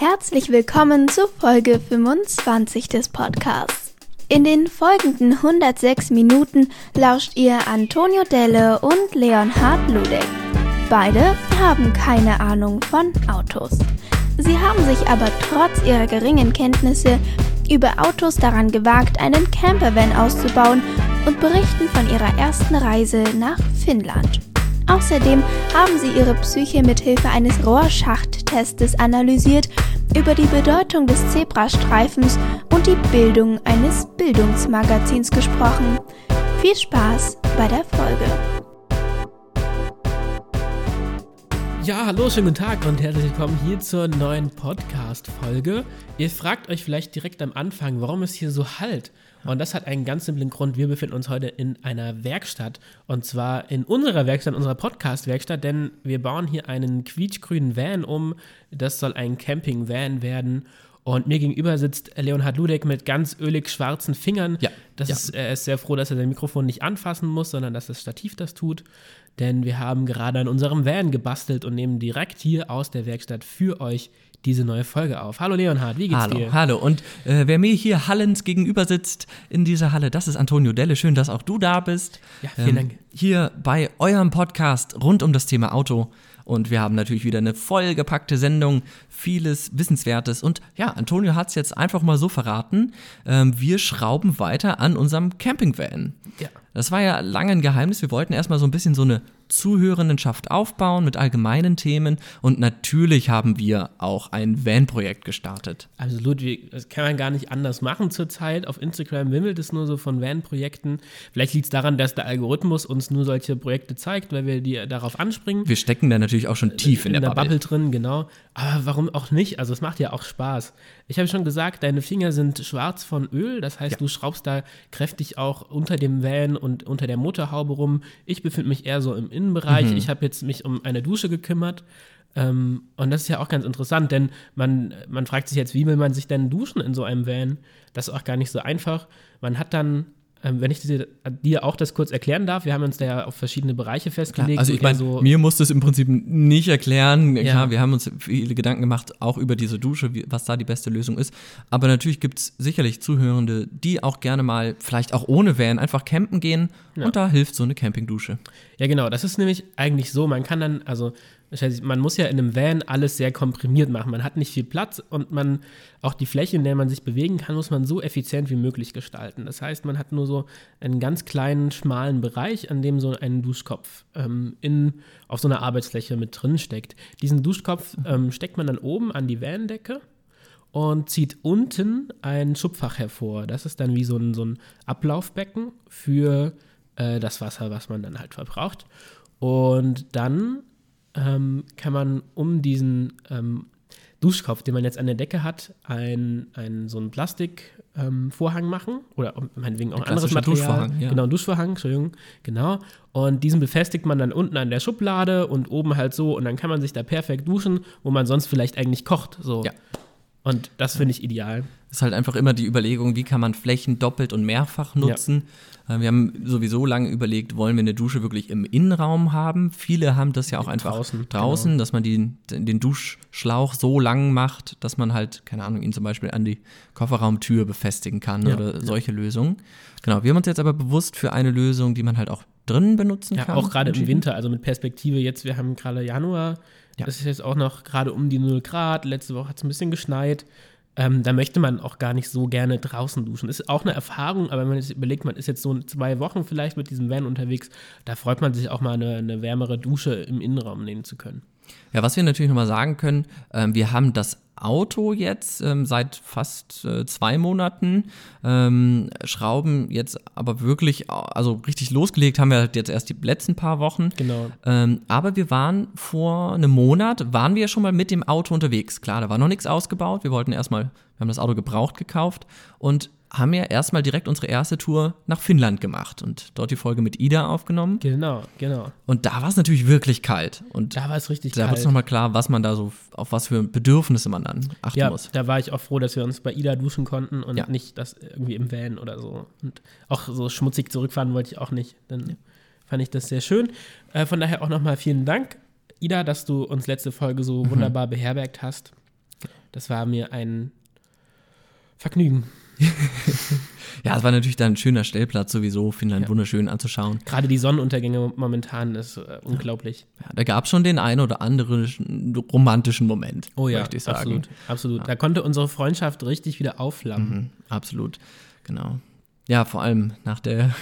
Herzlich willkommen zu Folge 25 des Podcasts. In den folgenden 106 Minuten lauscht ihr Antonio Delle und Leonhard Ludek. Beide haben keine Ahnung von Autos. Sie haben sich aber trotz ihrer geringen Kenntnisse über Autos daran gewagt, einen Campervan auszubauen und berichten von ihrer ersten Reise nach Finnland. Außerdem haben sie ihre Psyche mithilfe eines Rohrschachttestes analysiert, über die Bedeutung des Zebrastreifens und die Bildung eines Bildungsmagazins gesprochen. Viel Spaß bei der Folge. Ja, hallo, schönen guten Tag und herzlich willkommen hier zur neuen Podcast-Folge. Ihr fragt euch vielleicht direkt am Anfang, warum es hier so halt. Und das hat einen ganz simplen Grund. Wir befinden uns heute in einer Werkstatt. Und zwar in unserer Werkstatt, unserer Podcast-Werkstatt, denn wir bauen hier einen quietschgrünen Van um. Das soll ein Camping-Van werden. Und mir gegenüber sitzt Leonhard Ludek mit ganz ölig schwarzen Fingern. Ja. Das ja. Ist, er ist sehr froh, dass er sein Mikrofon nicht anfassen muss, sondern dass das Stativ das tut. Denn wir haben gerade an unserem Van gebastelt und nehmen direkt hier aus der Werkstatt für euch diese neue Folge auf. Hallo Leonhard, wie geht's hallo, dir? Hallo, und äh, wer mir hier hallend gegenüber sitzt in dieser Halle, das ist Antonio Delle. Schön, dass auch du da bist. Ja, vielen ähm, Dank. Hier bei eurem Podcast rund um das Thema Auto. Und wir haben natürlich wieder eine vollgepackte Sendung, vieles Wissenswertes. Und ja, Antonio hat es jetzt einfach mal so verraten. Ähm, wir schrauben weiter an unserem Campingvan. Ja. Das war ja lange ein Geheimnis. Wir wollten erstmal so ein bisschen so eine Zuhörendenschaft aufbauen mit allgemeinen Themen und natürlich haben wir auch ein Van-Projekt gestartet. Also Ludwig, das kann man gar nicht anders machen zurzeit. Auf Instagram wimmelt es nur so von Van-Projekten. Vielleicht liegt es daran, dass der Algorithmus uns nur solche Projekte zeigt, weil wir die darauf anspringen. Wir stecken da natürlich auch schon tief in, in der, der Bubble. Bubble drin, genau. Aber warum auch nicht? Also es macht ja auch Spaß. Ich habe schon gesagt, deine Finger sind schwarz von Öl. Das heißt, ja. du schraubst da kräftig auch unter dem Van und unter der Motorhaube rum. Ich befinde mich eher so im Innenbereich. Mhm. Ich habe jetzt mich um eine Dusche gekümmert. Ähm, und das ist ja auch ganz interessant, denn man, man fragt sich jetzt, wie will man sich denn duschen in so einem Van? Das ist auch gar nicht so einfach. Man hat dann wenn ich dir, dir, auch das kurz erklären darf, wir haben uns da ja auf verschiedene Bereiche festgelegt. Klar, also ich meine, so mir musst du es im Prinzip nicht erklären. Ja. Klar, wir haben uns viele Gedanken gemacht, auch über diese Dusche, wie, was da die beste Lösung ist. Aber natürlich gibt es sicherlich Zuhörende, die auch gerne mal, vielleicht auch ohne Van, einfach campen gehen. Ja. Und da hilft so eine Campingdusche. Ja, genau. Das ist nämlich eigentlich so. Man kann dann, also man muss ja in einem Van alles sehr komprimiert machen. Man hat nicht viel Platz und man auch die Fläche, in der man sich bewegen kann, muss man so effizient wie möglich gestalten. Das heißt, man hat nur so einen ganz kleinen, schmalen Bereich, an dem so ein Duschkopf ähm, in, auf so einer Arbeitsfläche mit drin steckt. Diesen Duschkopf ähm, steckt man dann oben an die Vandecke und zieht unten ein Schubfach hervor. Das ist dann wie so ein, so ein Ablaufbecken für äh, das Wasser, was man dann halt verbraucht. Und dann ähm, kann man um diesen ähm, Duschkopf, den man jetzt an der Decke hat, ein, ein, so einen Plastikvorhang ähm, machen oder meinetwegen auch ein anderes Material. Duschvorhang, ja. Genau, ein Duschvorhang, Entschuldigung, genau. Und diesen befestigt man dann unten an der Schublade und oben halt so und dann kann man sich da perfekt duschen, wo man sonst vielleicht eigentlich kocht. So. Ja. Und das finde ich ideal. Es ist halt einfach immer die Überlegung, wie kann man Flächen doppelt und mehrfach nutzen. Ja. Äh, wir haben sowieso lange überlegt, wollen wir eine Dusche wirklich im Innenraum haben? Viele haben das ja auch einfach draußen, draußen genau. dass man die, den Duschschlauch so lang macht, dass man halt, keine Ahnung, ihn zum Beispiel an die Kofferraumtür befestigen kann ja. oder solche Lösungen. Genau, wir haben uns jetzt aber bewusst für eine Lösung, die man halt auch drinnen benutzen ja, kann. Auch gerade im Winter, also mit Perspektive jetzt, wir haben gerade Januar, ja. das ist jetzt auch noch gerade um die 0 Grad, letzte Woche hat es ein bisschen geschneit. Ähm, da möchte man auch gar nicht so gerne draußen duschen. Ist auch eine Erfahrung, aber wenn man sich überlegt, man ist jetzt so zwei Wochen vielleicht mit diesem Van unterwegs, da freut man sich auch mal eine, eine wärmere Dusche im Innenraum nehmen zu können. Ja, was wir natürlich nochmal sagen können, äh, wir haben das Auto jetzt ähm, seit fast äh, zwei Monaten, ähm, schrauben jetzt aber wirklich, also richtig losgelegt haben wir halt jetzt erst die letzten paar Wochen. Genau. Ähm, aber wir waren vor einem Monat, waren wir schon mal mit dem Auto unterwegs. Klar, da war noch nichts ausgebaut. Wir wollten erstmal, wir haben das Auto gebraucht gekauft und haben ja erstmal direkt unsere erste Tour nach Finnland gemacht und dort die Folge mit Ida aufgenommen. Genau, genau. Und da war es natürlich wirklich kalt. Und da war es richtig da kalt. Da wird es nochmal klar, was man da so, auf was für Bedürfnisse man dann achten ja, muss. Da war ich auch froh, dass wir uns bei Ida duschen konnten und ja. nicht das irgendwie im Van oder so. Und auch so schmutzig zurückfahren wollte ich auch nicht. Dann ja. fand ich das sehr schön. Äh, von daher auch nochmal vielen Dank, Ida, dass du uns letzte Folge so mhm. wunderbar beherbergt hast. das war mir ein Vergnügen. Ja, es war natürlich dann ein schöner Stellplatz sowieso, Finnland Ja. wunderschön anzuschauen. Gerade die Sonnenuntergänge momentan ist äh, unglaublich. Ja, da gab es schon den einen oder anderen romantischen Moment, Oh ja, möchte ich sagen. absolut. absolut. Da konnte unsere Freundschaft richtig wieder aufflammen. Mhm, absolut, genau. Ja, vor allem nach der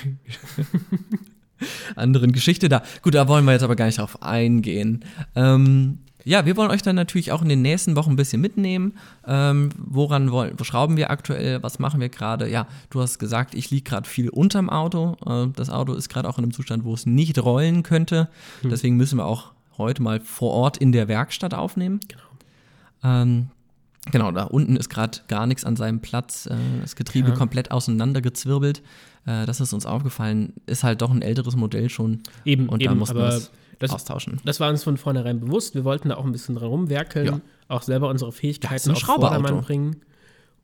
anderen Geschichte da. Gut, da wollen wir jetzt aber gar nicht drauf eingehen. Ähm, ja, wir wollen euch dann natürlich auch in den nächsten Wochen ein bisschen mitnehmen. Ähm, woran wollen, wo schrauben wir aktuell? Was machen wir gerade? Ja, du hast gesagt, ich liege gerade viel unterm Auto. Äh, das Auto ist gerade auch in einem Zustand, wo es nicht rollen könnte. Deswegen müssen wir auch heute mal vor Ort in der Werkstatt aufnehmen. Genau. Ähm, genau, da unten ist gerade gar nichts an seinem Platz. Äh, das Getriebe Ja. komplett auseinandergezwirbelt. Äh, das ist uns aufgefallen. Ist halt doch ein älteres Modell schon. Eben, Und da eben, mussten wir aber das austauschen. das war uns von vornherein bewusst. Wir wollten da auch ein bisschen dran rumwerkeln, Ja. auch selber unsere Fähigkeiten auf. Vordermann bringen.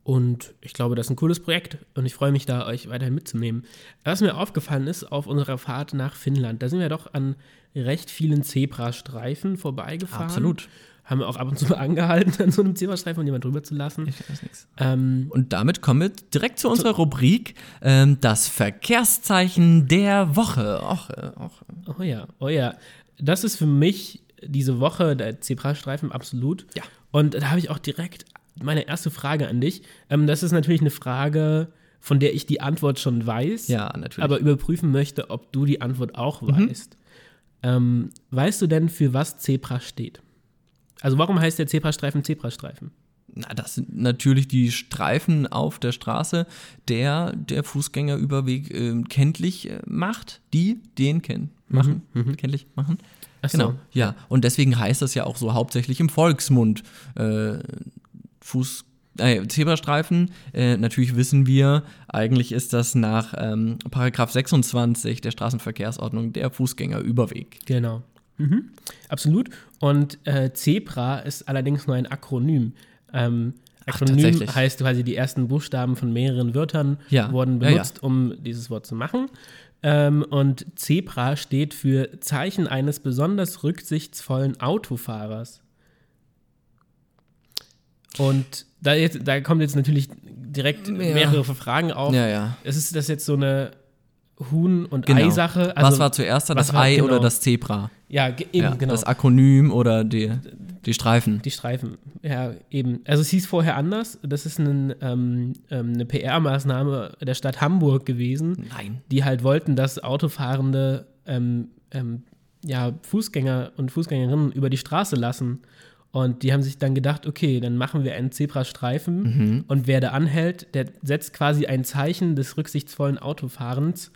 Und ich glaube, das ist ein cooles Projekt und ich freue mich da, euch weiterhin mitzunehmen. Was mir aufgefallen ist auf unserer Fahrt nach Finnland, da sind wir doch an recht vielen Zebrastreifen vorbeigefahren. Absolut. Haben wir auch ab und zu mal angehalten, an so einem Zebrastreifen, um jemand drüber zu lassen. Ich weiß nichts. Ähm, Und damit kommen wir direkt zu unserer Rubrik, ähm, das Verkehrszeichen der Woche. Och, äh, och. Oh ja, oh ja. Das ist für mich diese Woche der Zebrastreifen absolut. Ja. Und da habe ich auch direkt meine erste Frage an dich. Ähm, das ist natürlich eine Frage, von der ich die Antwort schon weiß, Ja, natürlich. Mhm. aber überprüfen möchte, ob du die Antwort auch weißt. Ähm, weißt du denn, für was Zebra steht? Also warum heißt der Zebrastreifen Zebrastreifen? Na, das sind natürlich die Streifen auf der Straße, der der Fußgängerüberweg ähm, kenntlich äh, macht, die den kennen, machen, kenntlich machen. Ach so. Genau, ja. Und deswegen heißt das ja auch so hauptsächlich im Volksmund äh, Fuß, äh, Zebrastreifen. Äh, natürlich wissen wir, eigentlich ist das nach ähm, Paragraph 26 der Straßenverkehrsordnung der Fußgängerüberweg. Genau. Mhm. Absolut. Und äh, Zebra ist allerdings nur ein Akronym. Ähm, Ach, Akronym tatsächlich. heißt quasi, die ersten Buchstaben von mehreren Wörtern Ja. wurden Ja, ja. benutzt, um dieses Wort zu machen. Ähm, und Zebra steht für Zeichen eines besonders rücksichtsvollen Autofahrers. Und da, jetzt, da kommen jetzt natürlich direkt Ja. mehrere Fragen auf. Ja, ja. Ist es das jetzt so eine Huhn- und Genau. Ei-Sache? was war zuerst da, das Ei genau. oder das Zebra? Ja, eben, Ja, genau. Das Akronym oder die, die Streifen. Die Streifen, ja, eben. Also es hieß vorher anders. Das ist ein, ähm, ähm, eine PR-Maßnahme der Stadt Hamburg gewesen, Nein. die halt wollten, dass Autofahrende ähm, ähm, ja, Fußgänger und Fußgängerinnen über die Straße lassen. Und die haben sich dann gedacht, okay, dann machen wir einen Zebrastreifen Mhm. und wer da anhält, der setzt quasi ein Zeichen des rücksichtsvollen Autofahrens,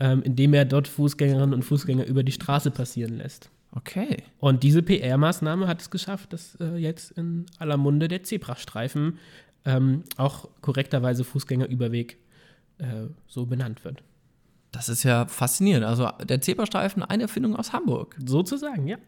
ähm, indem er dort Fußgängerinnen und Fußgänger über die Straße passieren lässt. Okay. Und diese PR-Maßnahme hat es geschafft, dass äh, jetzt in aller Munde der Zebrastreifen ähm, auch korrekterweise Fußgängerüberweg äh, so benannt wird. Das ist ja faszinierend. Also der Zebrastreifen, eine Erfindung aus Hamburg. Sozusagen, ja.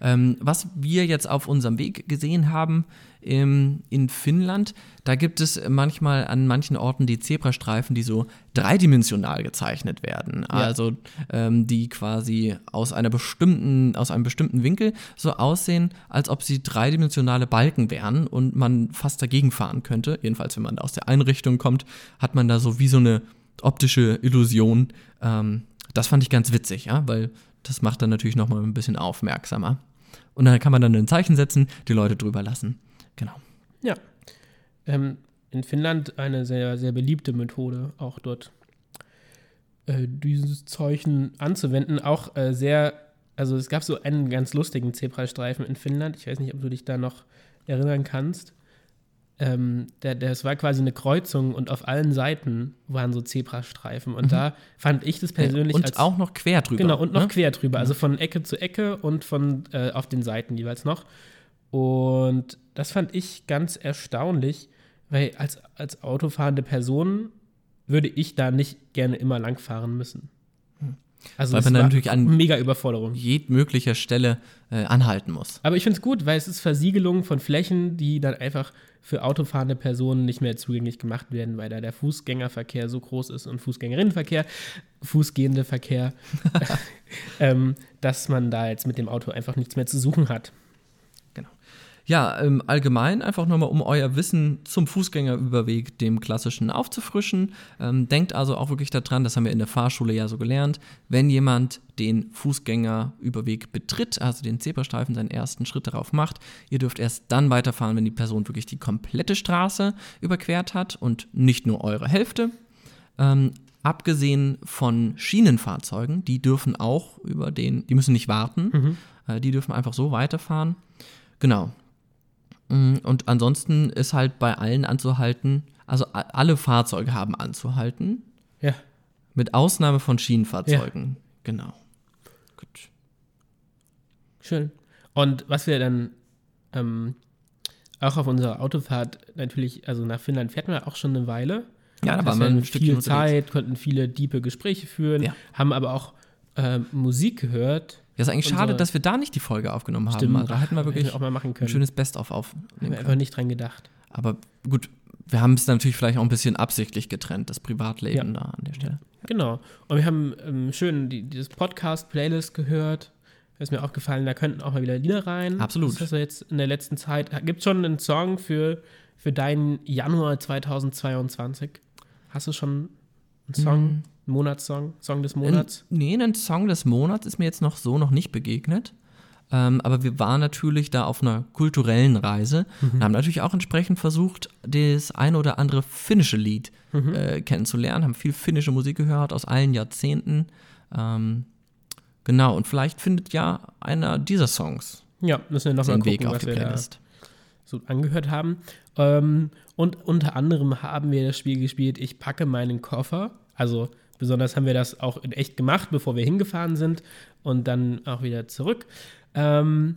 Ähm, was wir jetzt auf unserem Weg gesehen haben ähm, in Finnland, da gibt es manchmal an manchen Orten die Zebrastreifen, die so dreidimensional gezeichnet werden. Also ähm, die quasi aus einer bestimmten, aus einem bestimmten Winkel so aussehen, als ob sie dreidimensionale Balken wären und man fast dagegen fahren könnte. Jedenfalls, wenn man aus der Einrichtung kommt, hat man da so wie so eine optische Illusion. Ähm, das fand ich ganz witzig, ja, weil das macht dann natürlich nochmal ein bisschen aufmerksamer. Und dann kann man dann ein Zeichen setzen, die Leute drüber lassen. Genau. Ja. Ähm, in Finnland eine sehr, sehr beliebte Methode, auch dort äh, dieses Zeichen anzuwenden. Auch äh, sehr, also es gab so einen ganz lustigen Zebrastreifen in Finnland. Ich weiß nicht, ob du dich da noch erinnern kannst. Ähm, der, das war quasi eine Kreuzung und auf allen Seiten waren so Zebrastreifen. Und da fand ich das persönlich und als auch noch quer drüber. Genau, und noch ne? quer drüber, also von Ecke zu Ecke und von äh, auf den Seiten jeweils noch. Und das fand ich ganz erstaunlich, weil als, als autofahrende Person würde ich da nicht gerne immer langfahren müssen. Also Hm. Weil das man dann natürlich an- mega Überforderung. jedmöglicher Stelle äh, anhalten muss. Aber ich finde es gut, weil es ist Versiegelung von Flächen, die dann einfach für autofahrende Personen nicht mehr zugänglich gemacht werden, weil da der Fußgängerverkehr so groß ist und Fußgängerinnenverkehr, fußgehende Verkehr, ähm, dass man da jetzt mit dem Auto einfach nichts mehr zu suchen hat. Ja, ähm, allgemein einfach nochmal, um euer Wissen zum Fußgängerüberweg, dem klassischen, aufzufrischen. Ähm, denkt also auch wirklich daran, das haben wir in der Fahrschule ja so gelernt, wenn jemand den Fußgängerüberweg betritt, also den Zebrastreifen, seinen ersten Schritt darauf macht, ihr dürft erst dann weiterfahren, wenn die Person wirklich die komplette Straße überquert hat und nicht nur eure Hälfte. Ähm, abgesehen von Schienenfahrzeugen, die dürfen auch über den, die müssen nicht warten, äh, die dürfen einfach so weiterfahren. Genau. Mm, Und ansonsten ist halt bei allen anzuhalten, also alle Fahrzeuge haben anzuhalten, Ja. mit Ausnahme von Schienenfahrzeugen. Genau. Gut. Schön. Und was wir dann ähm, auch auf unserer Autofahrt natürlich, also nach Finnland fährt man auch schon eine Weile. Ja, da waren wir ein Stückchen viel unterwegs. Zeit, konnten viele diepe Gespräche führen, Ja. haben aber auch ähm, Musik gehört. Ja, ist eigentlich Unsere- schade, dass wir da nicht die Folge aufgenommen haben. Stimmt. Also da hätten wir wirklich auch mal machen ein können. schönes Best-of Haben aufnehmen wir können. einfach nicht dran gedacht. Aber gut, wir haben es natürlich vielleicht auch ein bisschen absichtlich getrennt, das Privatleben Ja. da an der Stelle. Genau. Und wir haben ähm, schön die, dieses Podcast-Playlist gehört. Da ist mir aufgefallen, da könnten auch mal wieder Lieder rein. Absolut. Das du jetzt in der letzten Zeit. Gibt es schon einen Song für, für deinen Januar 2022? Hast du schon einen Song, Mhm. Monatssong, Song des Monats? Ein, nee, ein Song des Monats ist mir jetzt noch so noch nicht begegnet. Ähm, aber wir waren natürlich da auf einer kulturellen Reise und haben natürlich auch entsprechend versucht, das ein oder andere finnische Lied äh, kennenzulernen, haben viel finnische Musik gehört aus allen Jahrzehnten. Ähm, genau, und vielleicht findet ja einer dieser Songs Ja, müssen wir nochmal den gucken, Weg auf was die Playlist. so angehört haben. Ähm, und unter anderem haben wir das Spiel gespielt, ich packe meinen Koffer. Also besonders haben wir das auch in echt gemacht, bevor wir hingefahren sind und dann auch wieder zurück. Ähm,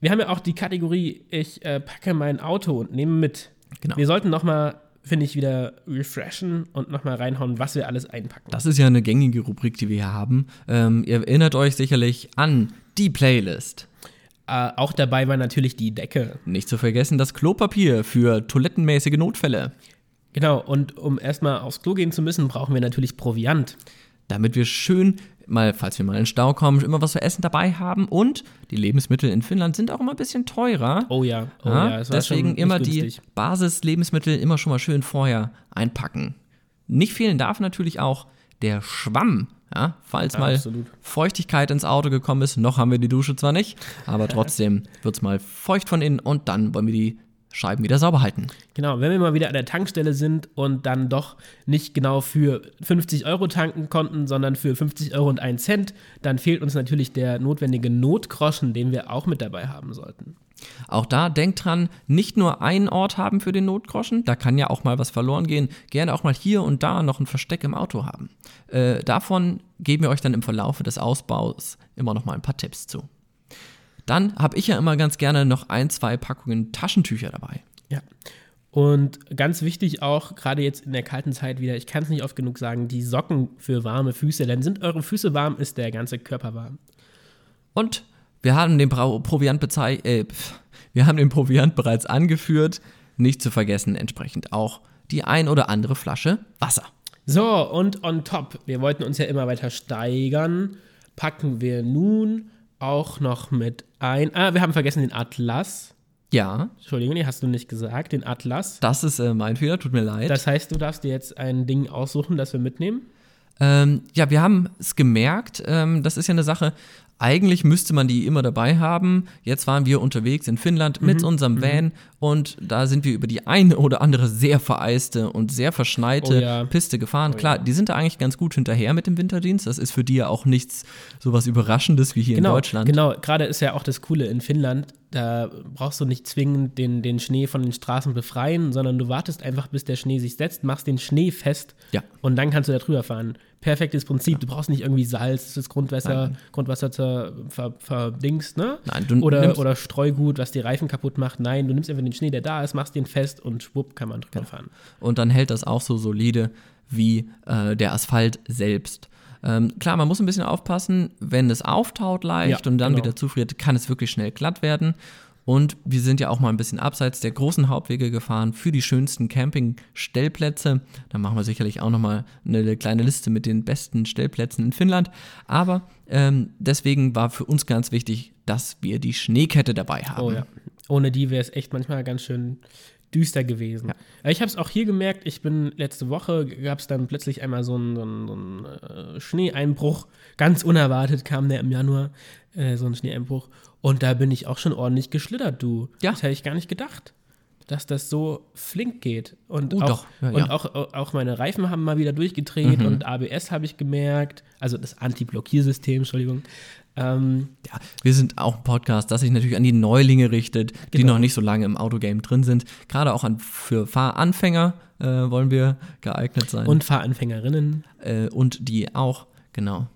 wir haben ja auch die Kategorie, ich äh, packe mein Auto und nehme mit. Genau. Wir sollten nochmal, finde ich, wieder refreshen und nochmal reinhauen, was wir alles einpacken. Das ist ja eine gängige Rubrik, die wir hier haben. Ähm, ihr erinnert euch sicherlich an die Playlist. Äh, auch dabei war natürlich die Decke. Nicht zu vergessen das Klopapier für toilettenmäßige Notfälle. Genau, und um erstmal aufs Klo gehen zu müssen, brauchen wir natürlich Proviant. damit wir schön mal, falls wir mal in den Stau kommen, immer was zu essen dabei haben. Und die Lebensmittel in Finnland sind auch immer ein bisschen teurer. Oh ja, oh Ja, ja, deswegen immer günstig. die Basislebensmittel immer schon mal schön vorher einpacken. Nicht fehlen darf natürlich auch der Schwamm. Ja, falls Ja, mal absolut. Feuchtigkeit ins Auto gekommen ist, noch haben wir die Dusche zwar nicht, aber trotzdem wird es mal feucht von innen und dann wollen wir die Scheiben wieder sauber halten. Genau, wenn wir mal wieder an der Tankstelle sind und dann doch nicht genau für 50 Euro tanken konnten, sondern für 50 Euro und 1 Cent, dann fehlt uns natürlich der notwendige Notgroschen, den wir auch mit dabei haben sollten. Auch da denkt dran, nicht nur einen Ort haben für den Notgroschen, da kann ja auch mal was verloren gehen. Gerne auch mal hier und da noch ein Versteck im Auto haben. Äh, davon geben wir euch dann im Verlaufe des Ausbaus immer noch mal ein paar Tipps zu. Dann habe ich ja immer ganz gerne noch ein, zwei Packungen Taschentücher dabei. Ja. Und ganz wichtig auch, gerade jetzt in der kalten Zeit wieder, ich kann es nicht oft genug sagen, die Socken für warme Füße, denn sind eure Füße warm, ist der ganze Körper warm. Und wir haben den Brau Proviant äh, wir haben den Proviant bereits angeführt. Nicht zu vergessen entsprechend auch die ein oder andere Flasche Wasser. So, und on top, wir wollten uns ja immer weiter steigern, packen wir nun auch noch mit ein. Ah, wir haben vergessen den Atlas. Ja, Entschuldigung, den hast du nicht gesagt, den Atlas. das ist äh, mein Fehler, tut mir leid. Das heißt, du darfst dir jetzt ein Ding aussuchen, das wir mitnehmen. Ähm, ja, wir haben es gemerkt, ähm, das ist ja eine Sache, eigentlich müsste man die immer dabei haben. Jetzt waren wir unterwegs in Finnland Mhm. mit unserem Van und da sind wir über die eine oder andere sehr vereiste und sehr verschneite Oh ja. Piste gefahren. Oh Klar, ja. die sind da eigentlich ganz gut hinterher mit dem Winterdienst. Das ist für die ja auch nichts sowas Überraschendes wie hier Genau, in Deutschland. genau. Gerade ist ja auch das Coole in Finnland. Da brauchst du nicht zwingend den, den Schnee von den Straßen befreien, sondern du wartest einfach, bis der Schnee sich setzt, machst den Schnee fest Ja. und dann kannst du da drüber fahren. Perfektes Prinzip. Du brauchst nicht irgendwie Salz, das Grundwasser, Grundwasser zur ver, verdingst, ne? Nein, du oder, oder Streugut, was die Reifen kaputt macht. Nein, du nimmst einfach den Schnee, der da ist, machst den fest und schwupp kann man drüber fahren. und dann hält das auch so solide wie äh, der Asphalt selbst. Ähm, klar, man muss ein bisschen aufpassen, wenn es auftaut leicht Ja, und dann genau. wieder zufriert, kann es wirklich schnell glatt werden. Und wir sind ja auch mal ein bisschen abseits der großen Hauptwege gefahren für die schönsten Campingstellplätze. Da machen wir sicherlich auch nochmal eine kleine Liste mit den besten Stellplätzen in Finnland. Aber ähm, deswegen war für uns ganz wichtig, dass wir die Schneekette dabei haben. Oh ja. ohne die wäre es echt manchmal ganz schön düster gewesen. Ja. Ich habe es auch hier gemerkt, ich bin letzte Woche, gab es dann plötzlich einmal so einen, so einen, so einen äh, Schneeeinbruch. Ganz unerwartet kam der im Januar, äh, so ein Schneeeinbruch. Und da bin ich auch schon ordentlich geschlittert, du. Ja. Das hätte ich gar nicht gedacht, dass das so flink geht. Und, Uh, auch. Ja, und ja. Auch, auch meine Reifen haben mal wieder durchgedreht Mhm. und ABS habe ich gemerkt. Also das Anti-Blockiersystem, Entschuldigung. Ähm, Ja, wir sind auch ein Podcast, das sich natürlich an die Neulinge richtet, die Genau. noch nicht so lange im Autogame drin sind. Gerade auch an, für Fahranfänger äh, wollen wir geeignet sein. und Fahranfängerinnen. äh, und die auch, genau.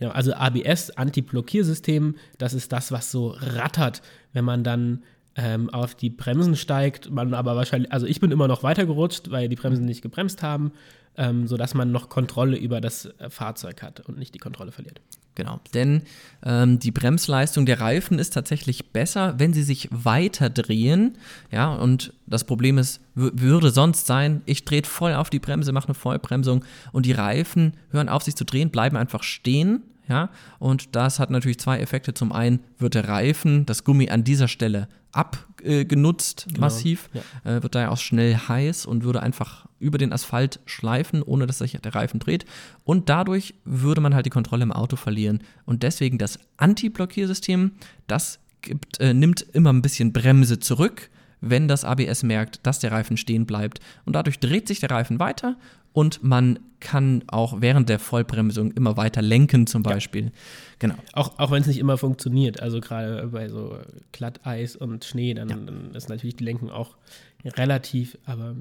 Ja, also ABS, Anti-Blockiersystem, das ist das, was so rattert, wenn man dann ähm, auf die Bremsen steigt. Man aber wahrscheinlich, also ich bin immer noch weitergerutscht, weil die Bremsen nicht gebremst haben, ähm, sodass man noch Kontrolle über das äh, Fahrzeug hat und nicht die Kontrolle verliert. Genau, denn ähm, die Bremsleistung der Reifen ist tatsächlich besser, wenn sie sich weiter drehen. Ja, und das Problem ist, würde sonst sein, ich drehe voll auf die Bremse, mache eine Vollbremsung und die Reifen hören auf sich zu drehen, bleiben einfach stehen. Ja, und das hat natürlich zwei Effekte. Zum einen wird der Reifen, das Gummi an dieser Stelle abgenutzt, massiv, äh, wird daher auch schnell heiß und würde einfach über den Asphalt schleifen, ohne dass sich der Reifen dreht. Und dadurch würde man halt die Kontrolle im Auto verlieren. Und deswegen das Anti-Blockiersystem, das gibt, äh, nimmt immer ein bisschen Bremse zurück, wenn das ABS merkt, dass der Reifen stehen bleibt. Und dadurch dreht sich der Reifen weiter und man kann auch während der Vollbremsung immer weiter lenken, zum Beispiel. Genau. Auch, auch wenn es nicht immer funktioniert. Also gerade bei so Glatteis und Schnee, dann, dann ist natürlich die Lenkung auch relativ, aber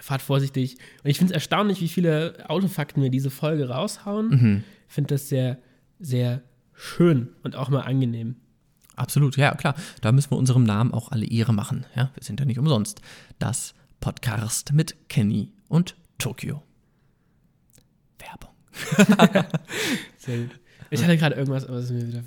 fahrt vorsichtig. Und ich finde es erstaunlich, wie viele Autofakten wir diese Folge raushauen. Ich finde das sehr, sehr schön und auch mal angenehm. Absolut, ja, klar. Da müssen wir unserem Namen auch alle Ehre machen. Ja, wir sind ja nicht umsonst. Das Podcast mit Kenny und Tokio. Werbung. Ich hatte gerade irgendwas, aber es ist mir wieder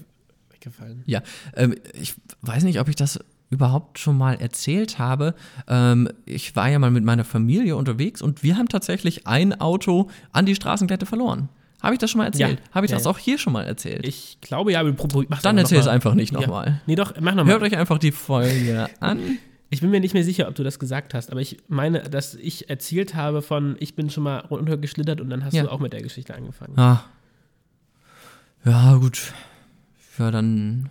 weggefallen. Ja, ähm, ich weiß nicht, ob ich das überhaupt schon mal erzählt habe. Ähm, ich war ja mal mit meiner Familie unterwegs und wir haben tatsächlich ein Auto an die Straßenklette verloren. Habe ich das schon mal erzählt? Ja. Habe ich Ja, das ja. auch hier schon mal erzählt? Ich glaube ja, aber mach's Dann erzähl es einfach nicht Ja. nochmal. Nee, doch, mach nochmal. Hört euch einfach die Folge an. Ich bin mir nicht mehr sicher, ob du das gesagt hast, aber ich meine, dass ich erzählt habe von, ich bin schon mal runtergeschlittert und dann hast Ja. du auch mit der Geschichte angefangen. Ah. Ja, gut. Ja, dann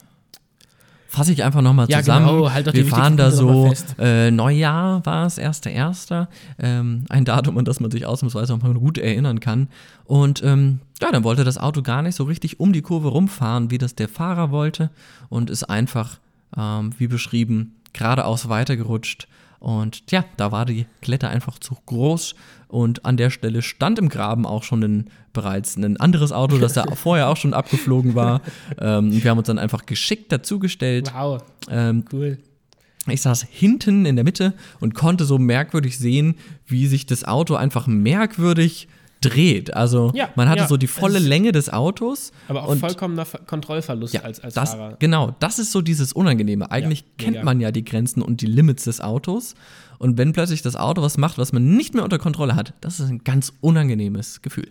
fasse ich einfach nochmal Ja, zusammen. genau, halt Wir fahren da so, äh, Neujahr war es, 1.1. Ähm, ein Datum, an das man sich ausnahmsweise auch mal gut erinnern kann. Und ähm, ja, dann wollte das Auto gar nicht so richtig um die Kurve rumfahren, wie das der Fahrer wollte. Und ist einfach, ähm, wie beschrieben, geradeaus weitergerutscht. Und ja, da war die Klette einfach zu groß. Und an der Stelle stand im Graben auch schon ein, bereits ein anderes Auto, das da vorher auch schon abgeflogen war. Ähm, wir haben uns dann einfach geschickt dazugestellt. Wow, Ähm, cool. ich saß hinten in der Mitte und konnte so merkwürdig sehen, wie sich das Auto einfach merkwürdig dreht. Also Ja, man hatte ja, so die volle Länge des Autos. Aber auch vollkommener Ver Kontrollverlust ja, als, als das, Fahrer. Genau, das ist so dieses Unangenehme. Eigentlich kennt man ja die Grenzen und die Limits des Autos. Und wenn plötzlich das Auto was macht, was man nicht mehr unter Kontrolle hat, das ist ein ganz unangenehmes Gefühl.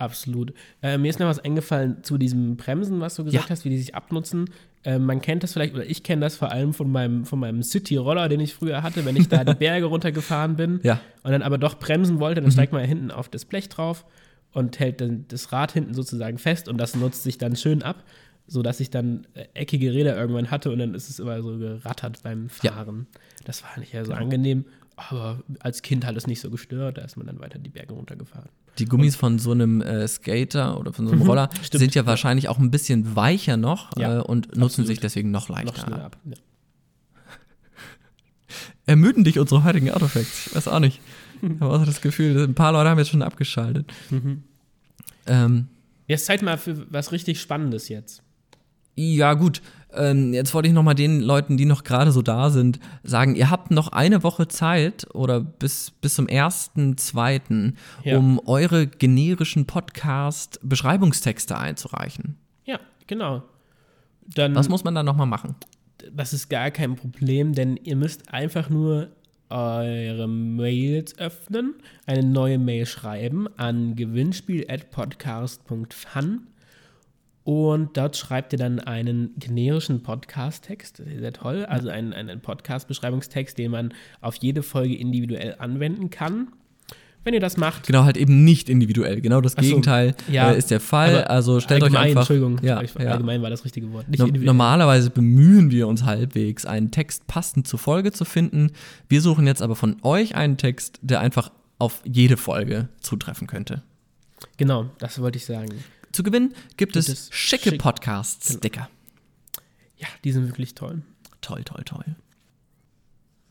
Absolut. Äh, mir ist noch was eingefallen zu diesem Bremsen, was du gesagt hast, wie die sich abnutzen. Äh, man kennt das vielleicht, oder ich kenne das vor allem von meinem, von meinem City-Roller, den ich früher hatte, wenn ich da die Berge runtergefahren bin Ja. Mhm. und dann aber doch bremsen wollte, dann steigt man ja hinten auf das Blech drauf und hält dann das Rad hinten sozusagen fest und das nutzt sich dann schön ab, sodass ich dann äh, eckige Räder irgendwann hatte und dann ist es immer so gerattert beim Ja. Fahren. Das war nicht ja so angenehm, aber als Kind hat es nicht so gestört, da ist man dann weiter die Berge runtergefahren. Die Gummis von so einem äh, Skater oder von so einem Roller Mhm. sind ja wahrscheinlich auch ein bisschen weicher noch Ja, äh, und nutzen absolut. sich deswegen noch Noch leichter schneller ab. ab. Ja. Ermüden dich unsere heutigen Autofacts? Ich weiß auch nicht. Ich habe auch das Gefühl, ein paar Leute haben jetzt schon abgeschaltet. Mhm. Ähm, Jetzt Zeit mal für was richtig Spannendes jetzt. Ja, gut. Ähm, jetzt wollte ich noch mal den Leuten, die noch gerade so da sind, sagen, ihr habt noch eine Woche Zeit oder bis, bis zum 1.2., Ja. um eure generischen Podcast-Beschreibungstexte einzureichen. Ja, genau. Dann, Was muss man dann noch mal machen? das ist gar kein Problem, denn ihr müsst einfach nur eure Mails öffnen, eine neue Mail schreiben an gewinnspiel.podcast.fun Und dort schreibt ihr dann einen generischen Podcast-Text, sehr toll, also einen, einen Podcast-Beschreibungstext, den man auf jede Folge individuell anwenden kann. Wenn ihr das macht, Genau, halt eben nicht individuell. Genau das so, Gegenteil ja. äh, ist der Fall. Aber Also stellt euch einfach. Entschuldigung, ja, allgemein war das richtige Wort. No normalerweise bemühen wir uns halbwegs, einen Text passend zur Folge zu finden. Wir suchen jetzt aber von euch einen Text, der einfach auf jede Folge zutreffen könnte. Genau, das wollte ich sagen. Zu gewinnen gibt, es, es schicke schick- Podcast-Sticker. Ja, die sind wirklich toll. Toll, toll, toll.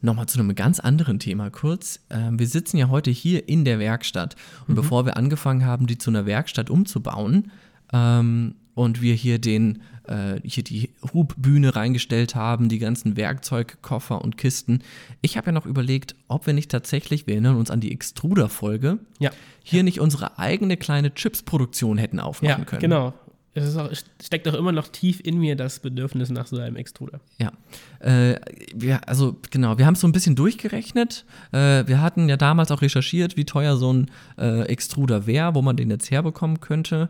Nochmal zu einem ganz anderen Thema kurz. Ähm, wir sitzen ja heute hier in der Werkstatt. Und bevor wir angefangen haben, die zu einer Werkstatt umzubauen ähm, und wir hier, den, äh, hier die Hubbühne reingestellt haben, die ganzen Werkzeugkoffer und Kisten, ich habe ja noch überlegt, ob wir nicht tatsächlich, wir erinnern uns an die Extruder-Folge, Ja, hier nicht unsere eigene kleine Chips-Produktion hätten aufmachen ja können. genau. Es auch, steckt auch immer noch tief in mir das Bedürfnis nach so einem Extruder. Ja, äh, wir, also genau, wir haben es so ein bisschen durchgerechnet. Äh, wir hatten ja damals auch recherchiert, wie teuer so ein äh, Extruder wäre, wo man den jetzt herbekommen könnte.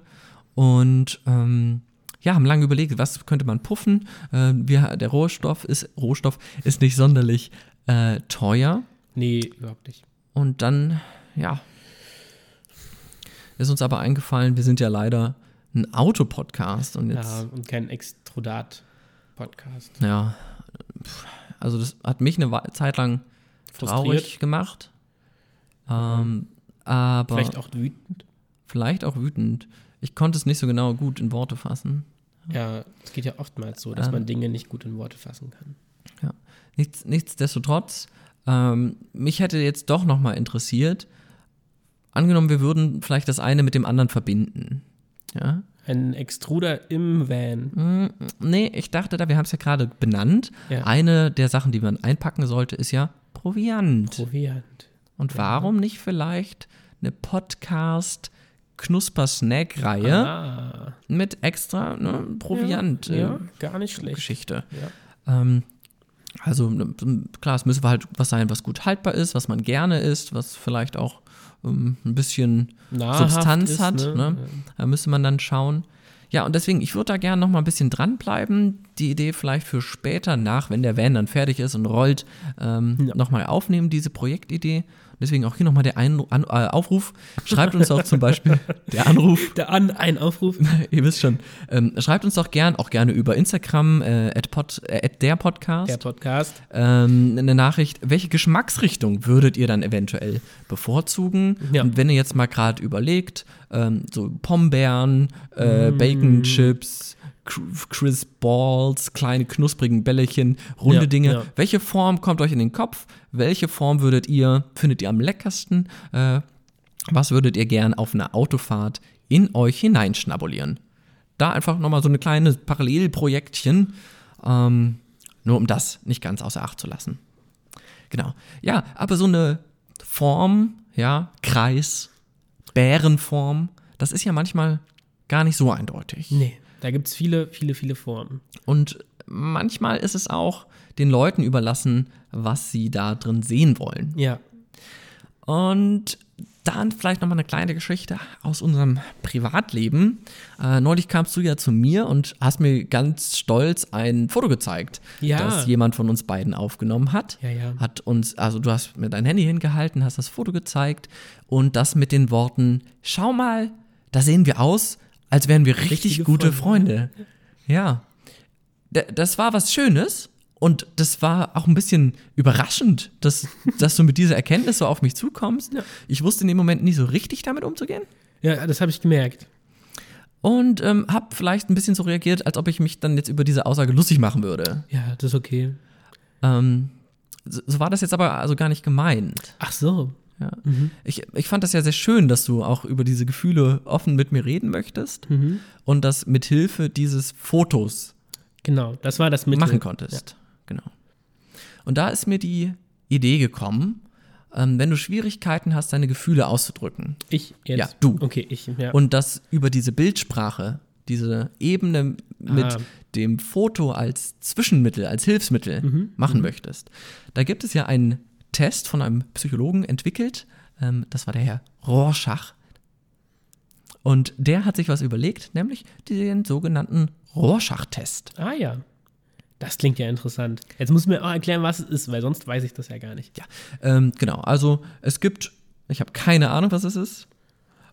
Und ähm, ja, haben lange überlegt, was könnte man puffen. Äh, wir, der Rohstoff ist, Rohstoff ist nicht sonderlich äh, teuer. Nee, überhaupt nicht. Und dann, ja, ist uns aber eingefallen, wir sind ja leider ein Autopodcast und jetzt. Ja, und kein Extrudat-Podcast. Ja, also das hat mich eine Zeit lang traurig Frustriert. gemacht. Ähm, aber Vielleicht auch wütend. vielleicht auch wütend. Ich konnte es nicht so genau gut in Worte fassen. Ja, es geht ja oftmals so, dass Ähm. man Dinge nicht gut in Worte fassen kann. Ja. Nichts, nichtsdestotrotz, ähm, mich hätte jetzt doch noch mal interessiert, angenommen, wir würden vielleicht das eine mit dem anderen verbinden. Ja? Ein Extruder im Van. Hm, Nee, ich dachte da, wir haben es ja gerade benannt. Ja. Eine der Sachen, die man einpacken sollte, ist ja Proviant. Proviant. Und warum nicht vielleicht eine Podcast-Knusper-Snack-Reihe Ah, mit extra ne, Proviant? ja, äh, ja, gar nicht schlecht. Geschichte. Ja. Ähm, also ne, klar, es müsste halt was sein, was gut haltbar ist, was man gerne isst, was vielleicht auch ähm, ein bisschen Nahrhaft Substanz ist, hat. ne? Ne? Da müsste man dann schauen. Ja, und deswegen, ich würde da gerne noch mal ein bisschen dranbleiben. Die Idee vielleicht für später nach, wenn der Van dann fertig ist und rollt, ähm, Ja. noch mal aufnehmen, diese Projektidee. Deswegen auch hier noch mal der Ein An äh, Aufruf. Schreibt uns doch zum Beispiel der Anruf. Der an, ein Aufruf. Ihr wisst schon. Ähm, schreibt uns doch gern, auch gerne über Instagram, äh, at, pod, äh, at der Podcast, Der Podcast. ähm, eine Nachricht. Welche Geschmacksrichtung würdet ihr dann eventuell bevorzugen? Ja. Und wenn ihr jetzt mal gerade überlegt, ähm, so Pombeeren, äh, Bacon Chips, Crisp Balls, kleine knusprigen Bällchen, runde Ja, Dinge. ja. Welche Form kommt euch in den Kopf? Welche Form würdet ihr, findet ihr am leckersten? Äh, was würdet ihr gern auf einer Autofahrt in euch hineinschnabulieren? Da einfach nochmal so eine kleine Parallelprojektchen, ähm, nur um das nicht ganz außer Acht zu lassen. Genau. Ja, aber so eine Form, ja, Kreis, Bärenform, das ist ja manchmal gar nicht so eindeutig. Nee, da gibt es viele, viele, viele Formen. Und manchmal ist es auch den Leuten überlassen, was sie da drin sehen wollen. Ja. Und dann vielleicht nochmal eine kleine Geschichte aus unserem Privatleben. Äh, neulich kamst du ja zu mir und hast mir ganz stolz ein Foto gezeigt, Ja. das jemand von uns beiden aufgenommen hat. Ja, ja. Hat uns, also du hast mir dein Handy hingehalten, hast das Foto gezeigt und das mit den Worten: Schau mal, da sehen wir aus, als wären wir richtig Richtige gute Freunde. Freunde. Ja. D das war was Schönes und das war auch ein bisschen überraschend, dass, dass du mit dieser Erkenntnis so auf mich zukommst. Ja. Ich wusste in dem Moment nicht so richtig damit umzugehen Ja, das habe ich gemerkt. und ähm, habe vielleicht ein bisschen so reagiert, als ob ich mich dann jetzt über diese Aussage lustig machen würde. Ja, das ist okay. Ähm, so, so war das jetzt aber also gar nicht gemeint. Ach so. Ja. Ich, ich fand das ja sehr schön, dass du auch über diese Gefühle offen mit mir reden möchtest Mhm. und das mit Hilfe dieses Fotos Genau, das war das Mittel. machen konntest. Genau. Und da ist mir die Idee gekommen, ähm, wenn du Schwierigkeiten hast, deine Gefühle auszudrücken Ich jetzt. Ja, du. Okay, ich. Ja. und das über diese Bildsprache, diese Ebene mit Ah. dem Foto als Zwischenmittel, als Hilfsmittel Mhm. machen möchtest. Da gibt es ja einen Test von einem Psychologen entwickelt, ähm, das war der Herr Rorschach. Und der hat sich was überlegt, nämlich den sogenannten Rorschach-Test. Ah ja. Das klingt ja interessant. Jetzt muss mir auch erklären, was es ist, weil sonst weiß ich das ja gar nicht. Ja, ähm, genau. Also es gibt, ich habe keine Ahnung, was es ist.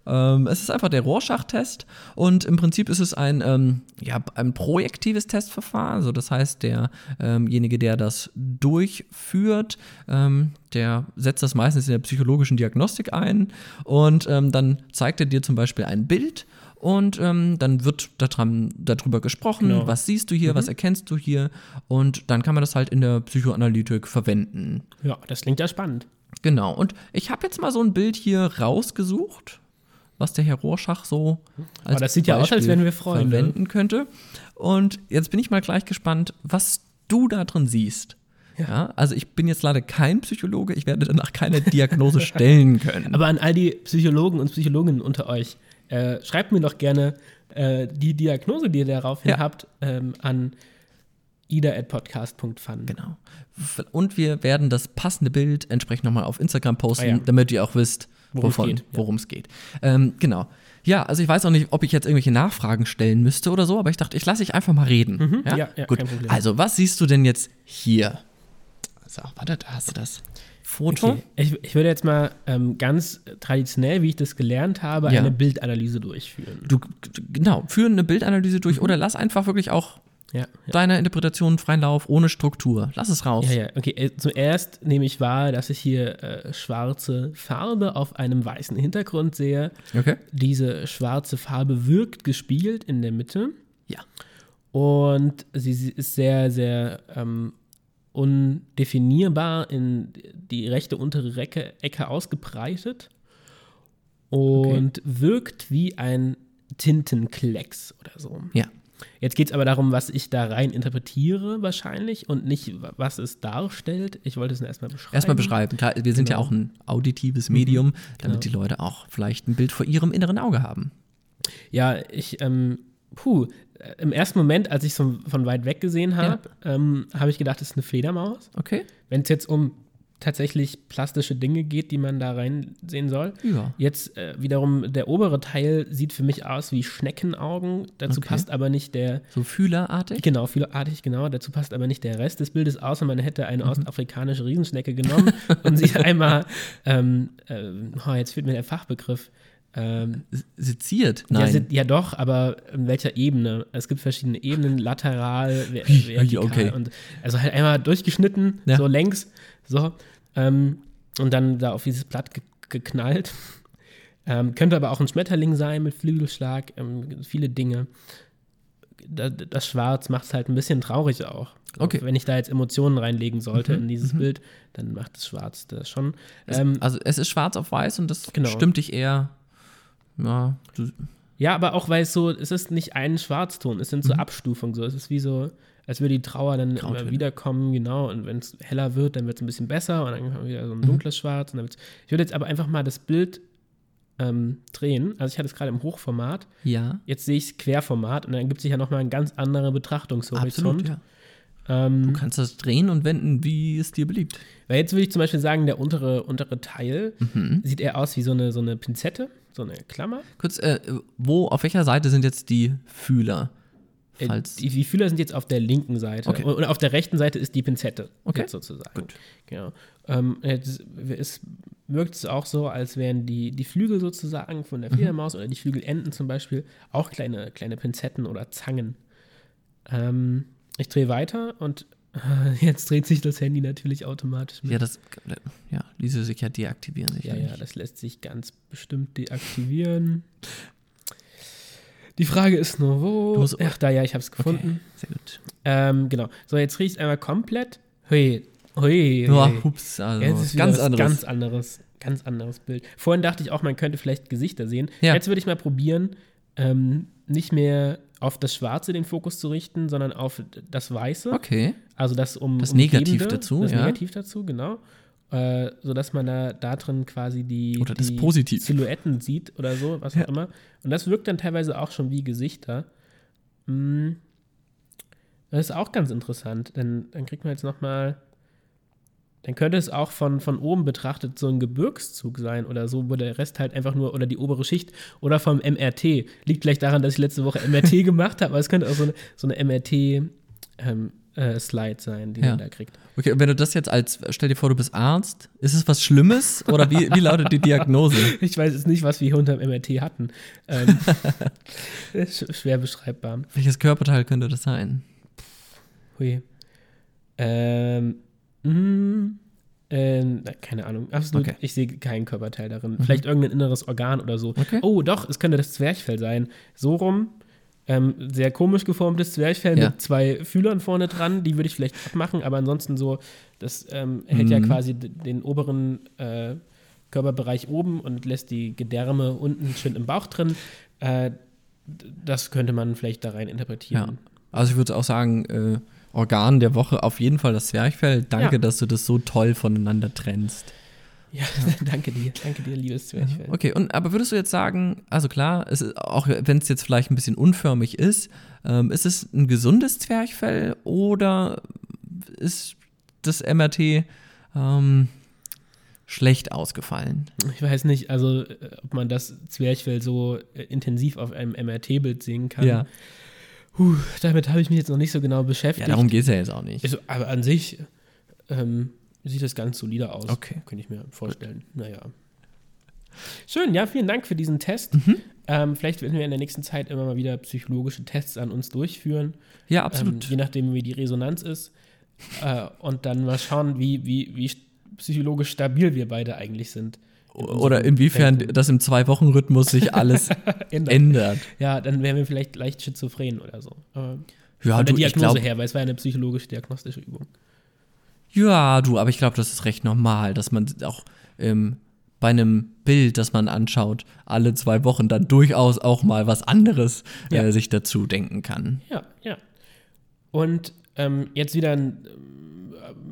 Ähm, es ist einfach der Rorschach-Test und im Prinzip ist es ein, ähm, ja, ein projektives Testverfahren. Also das heißt, derjenige, der das durchführt, ähm, der setzt das meistens in der psychologischen Diagnostik ein und ähm, dann zeigt er dir zum Beispiel ein Bild und ähm, dann wird daran, darüber gesprochen, Genau. was siehst du hier, Mhm. was erkennst du hier und dann kann man das halt in der Psychoanalytik verwenden. Ja, das klingt ja spannend. Genau, und ich habe jetzt mal so ein Bild hier rausgesucht, was der Herr Rorschach so als sieht ja aus, als wären wir Freunde. verwenden könnte. Und jetzt bin ich mal gleich gespannt, was du da drin siehst. Ja. also ich bin jetzt leider kein Psychologe, ich werde danach keine Diagnose stellen können. Aber an all die Psychologen und Psychologinnen unter euch, äh, schreibt mir doch gerne äh, die Diagnose, die ihr daraufhin Ja. habt, ähm, an ida.podcast.fun. Genau. Und wir werden das passende Bild entsprechend nochmal auf Instagram posten, Ah ja. damit ihr auch wisst, Worum es geht, ja. Ähm, genau. Ja, also ich weiß auch nicht, ob ich jetzt irgendwelche Nachfragen stellen müsste oder so, aber ich dachte, ich lasse dich einfach mal reden. Mhm. Ja, ja, Gut. kein Problem. Also, was siehst du denn jetzt hier? So, warte, da hast du das Foto. Okay. Ich, ich würde jetzt mal ähm, ganz traditionell, wie ich das gelernt habe, Ja. eine Bildanalyse durchführen. Du, genau, führen eine Bildanalyse durch oder lass einfach wirklich auch Ja, ja. deiner Interpretation freien Lauf, ohne Struktur. Lass es raus. Ja, ja, okay. Äh, Zuerst nehme ich wahr, dass ich hier äh, schwarze Farbe auf einem weißen Hintergrund sehe. Okay. Diese schwarze Farbe wirkt gespiegelt in der Mitte Ja. und sie sie ist sehr, sehr ähm, undefinierbar in die rechte untere Recke, Ecke ausgebreitet und wirkt wie ein Tintenklecks oder so. Ja. Jetzt geht es aber darum, was ich da rein interpretiere wahrscheinlich und nicht, was es darstellt. Ich wollte es nur erstmal beschreiben. Erstmal beschreiben. Klar, wir sind ja Genau. auch ein auditives Medium, damit genau. die Leute auch vielleicht ein Bild vor ihrem inneren Auge haben. Ja, ich, ähm, puh, äh, im ersten Moment, als ich es von, von weit weg gesehen habe, ähm, habe ich gedacht, es ist eine Fledermaus. Okay? Wenn es jetzt um tatsächlich plastische Dinge geht, die man da reinsehen soll. Ja. Jetzt äh, wiederum, der obere Teil sieht für mich aus wie Schneckenaugen. Dazu Okay. passt aber nicht der, So fühlerartig. genau, vielartig, genau, dazu passt aber nicht der Rest des Bildes, außer man hätte Mhm. eine ostafrikanische Riesenschnecke genommen und sie einmal, ähm, äh, oh, jetzt fehlt mir der Fachbegriff, ähm, Seziert? ja, Nein. sind, ja, doch, aber in welcher Ebene? Es gibt verschiedene Ebenen, lateral, vertikal Okay. und also halt einmal durchgeschnitten, Ja. so längs, so ähm, und dann da auf dieses Blatt ge geknallt. Ähm, könnte aber auch ein Schmetterling sein mit Flügelschlag, ähm, viele Dinge. Da, das Schwarz macht es halt ein bisschen traurig auch. So, Okay. Wenn ich da jetzt Emotionen reinlegen sollte Mhm, in dieses Bild, dann macht das Schwarz das schon. Ähm, also es ist schwarz auf weiß und das Genau. stimmt dich eher. Ja, Ja, aber auch weil es so, es ist nicht ein Schwarzton, es sind so Mhm. Abstufungen. So. Es ist wie so, als würde die Trauer dann Grautöne. immer wiederkommen, genau. Und wenn es heller wird, dann wird es ein bisschen besser und dann kommt wieder so Mhm. ein dunkles Schwarz. Und dann wird's, ich würde jetzt aber einfach mal das Bild ähm, drehen. Also ich hatte es gerade im Hochformat, ja, jetzt sehe ich es Querformat und dann gibt sich ja nochmal ein ganz anderer Betrachtungshorizont. absolut, ja. Ähm, Du kannst das drehen und wenden, wie es dir beliebt. weil jetzt würde ich zum Beispiel sagen, der untere, untere Teil Mhm. sieht eher aus wie so eine, so eine Pinzette, so eine Klammer. Kurz, äh, wo, auf welcher Seite sind jetzt die Fühler? Äh, Die, die Fühler sind jetzt auf der linken Seite. Okay. Und auf der rechten Seite ist die Pinzette. Okay. Sozusagen. Gut. Genau. Ähm, jetzt, es wirkt es auch so, als wären die, die Flügel sozusagen von Mhm. der Fledermaus oder die Flügelenden zum Beispiel auch kleine, kleine Pinzetten oder Zangen. Ähm, ich drehe weiter und äh, jetzt dreht sich das Handy natürlich automatisch mit. ja, das, ja, ließe sich ja deaktivieren. Ja, sicherlich. ja, das lässt sich ganz bestimmt deaktivieren. Die Frage ist nur, wo? Musst- Ach, da, ja, ich habe es gefunden. Sehr gut. Ähm, genau. So, jetzt riecht es einmal komplett. Hui, hui. Oh, ups, also, Jetzt ist ganz anderes. Ganz anderes, ganz anderes Bild. Vorhin dachte ich auch, man könnte vielleicht Gesichter sehen. Ja. Jetzt würde ich mal probieren, ähm, nicht mehr auf das Schwarze den Fokus zu richten, sondern auf das Weiße. okay. Also das um Das Negativ dazu, Das ja. Negativ dazu, genau. Äh, sodass man da, da drin quasi die, die Positiv. Silhouetten sieht oder so, was Ja. auch immer. Und das wirkt dann teilweise auch schon wie Gesichter. Mm. Das ist auch ganz interessant, denn dann kriegt man jetzt noch mal dann könnte es auch von, von oben betrachtet so ein Gebirgszug sein oder so, wo der Rest halt einfach nur, oder die obere Schicht oder vom MRT. Liegt vielleicht daran, dass ich letzte Woche MRT gemacht habe, aber es könnte auch so eine, so eine MRT- ähm, äh, Slide sein, die Ja. man da kriegt. Okay, und wenn du das jetzt als, stell dir vor, du bist Arzt, ist es was Schlimmes oder wie, wie lautet die Diagnose? Ich weiß jetzt nicht, was wir hier unter dem MRT hatten. Ähm, schwer beschreibbar. Welches Körperteil könnte das sein? Hui. Ähm, mh, ähm, na, keine Ahnung. Absolut, Okay. ich sehe keinen Körperteil darin. Vielleicht irgendein inneres Organ oder so. Okay. Oh, doch, es könnte das Zwerchfell sein. So rum. Ähm, sehr komisch geformtes Zwerchfell Ja. mit zwei Fühlern vorne dran. Die würde ich vielleicht abmachen, aber ansonsten so, das ähm, hält ja Mhm. quasi d- den oberen äh, Körperbereich oben und lässt die Gedärme unten schön im Bauch drin. Äh, das könnte man vielleicht da rein Ja. interpretieren. Also ich würde auch sagen, äh, Organ der Woche auf jeden Fall das Zwerchfell. Danke, Ja. dass du das so toll voneinander trennst. Ja, danke dir. Danke dir, liebes Zwerchfell. Okay, und aber würdest du jetzt sagen, also klar, ist, auch wenn es jetzt vielleicht ein bisschen unförmig ist, ähm, ist es ein gesundes Zwerchfell oder ist das MRT ähm, schlecht ausgefallen? Ich weiß nicht, also äh, ob man das Zwerchfell so äh, intensiv auf einem MRT-Bild sehen kann. Puh, damit habe ich mich jetzt noch nicht so genau Ja, beschäftigt. darum geht es ja jetzt auch nicht. Also, aber an sich ähm, sieht das ganz solide aus. Okay. Könnte ich mir vorstellen. Naja. Schön, ja, vielen Dank für diesen Test. Mhm. Ähm, vielleicht werden wir in der nächsten Zeit immer mal wieder psychologische Tests an uns durchführen. Ja, Ähm, absolut. je nachdem, wie die Resonanz ist. Äh, und dann mal schauen, wie, wie, wie psychologisch stabil wir beide eigentlich sind. in Oder inwiefern Denken. das im Zwei-Wochen-Rhythmus sich alles ändert. ändert. Ja, dann wären wir vielleicht leicht schizophren oder so. Aber Ja, von der du, ich Diagnose glaub, her, weil es war eine psychologische diagnostische Übung. Ja, du, aber ich glaube, das ist recht normal, dass man auch ähm, bei einem Bild, das man anschaut, alle zwei Wochen dann durchaus auch mal was anderes Ja. äh, sich dazu denken kann. Ja, ja. Und ähm, jetzt wieder ein